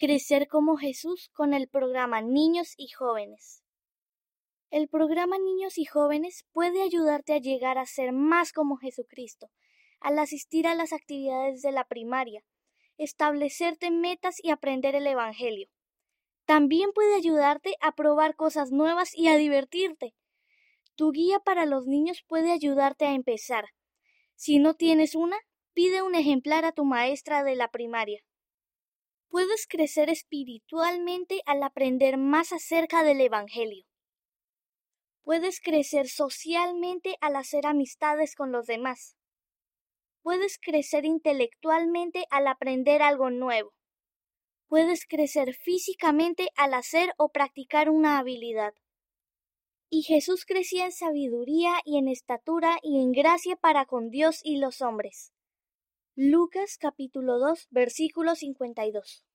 Crecer como Jesús con el programa Niños y Jóvenes. El programa Niños y Jóvenes puede ayudarte a llegar a ser más como Jesucristo al asistir a las actividades de la primaria, establecerte metas y aprender el Evangelio. También puede ayudarte a probar cosas nuevas y a divertirte. Tu guía para los niños puede ayudarte a empezar. Si no tienes una, pide un ejemplar a tu maestra de la primaria. Puedes crecer espiritualmente al aprender más acerca del Evangelio. Puedes crecer socialmente al hacer amistades con los demás. Puedes crecer intelectualmente al aprender algo nuevo. Puedes crecer físicamente al hacer o practicar una habilidad. Y Jesús crecía en sabiduría y en estatura y en gracia para con Dios y los hombres. Lucas capítulo 2 versículo 52